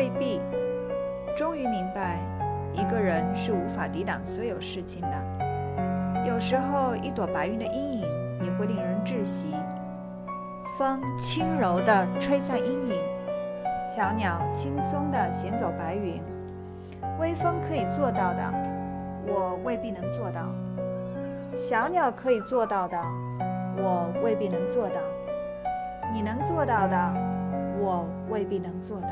未必。终于明白，一个人是无法抵挡所有事情的。有时候，一朵白云的阴影也会令人窒息。风轻柔地吹散阴影，小鸟轻松地衔走白云。微风可以做到的，我未必能做到；小鸟可以做到的，我未必能做到；你能做到的，我未必能做到。